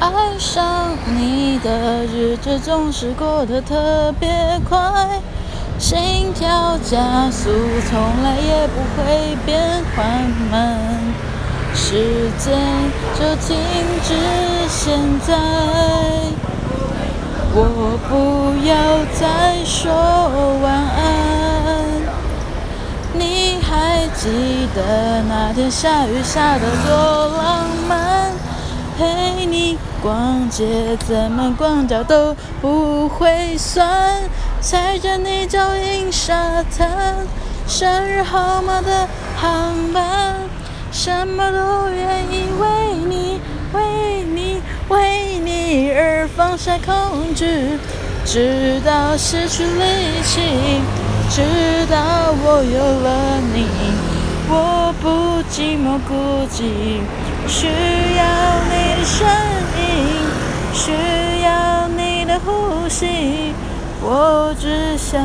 爱上你的日子总是过得特别快，心跳加速从来也不会变缓慢，时间就停止现在。我不要再说晚安，你还记得那天下雨下的多浪漫？逛街，怎么逛脚都不会酸。踩着你脚印沙滩，生日号码的航班，什么都愿意为你，为你，为你而放下控制，直到失去力气，直到我有了你，我不寂寞孤寂，需要你。声音需要你的呼吸，我只想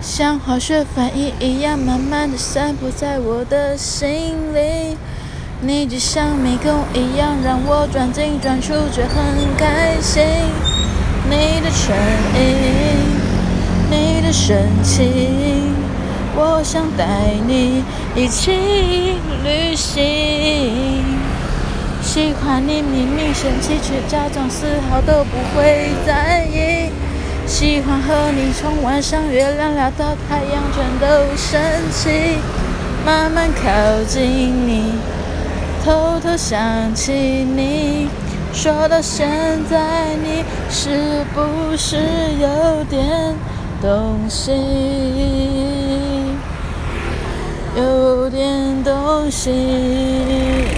像化学反应一样，慢慢的散布在我的心里。你就像迷宫一样，让我转进转出，却很开心。你的声音，你的深情。我想带你一起旅行，喜欢你明明生气，却假装丝毫都不会在意。喜欢和你从晚上月亮聊到太阳，全都升起。慢慢靠近你，偷偷想起你，说到现在，你是不是有点动心？是。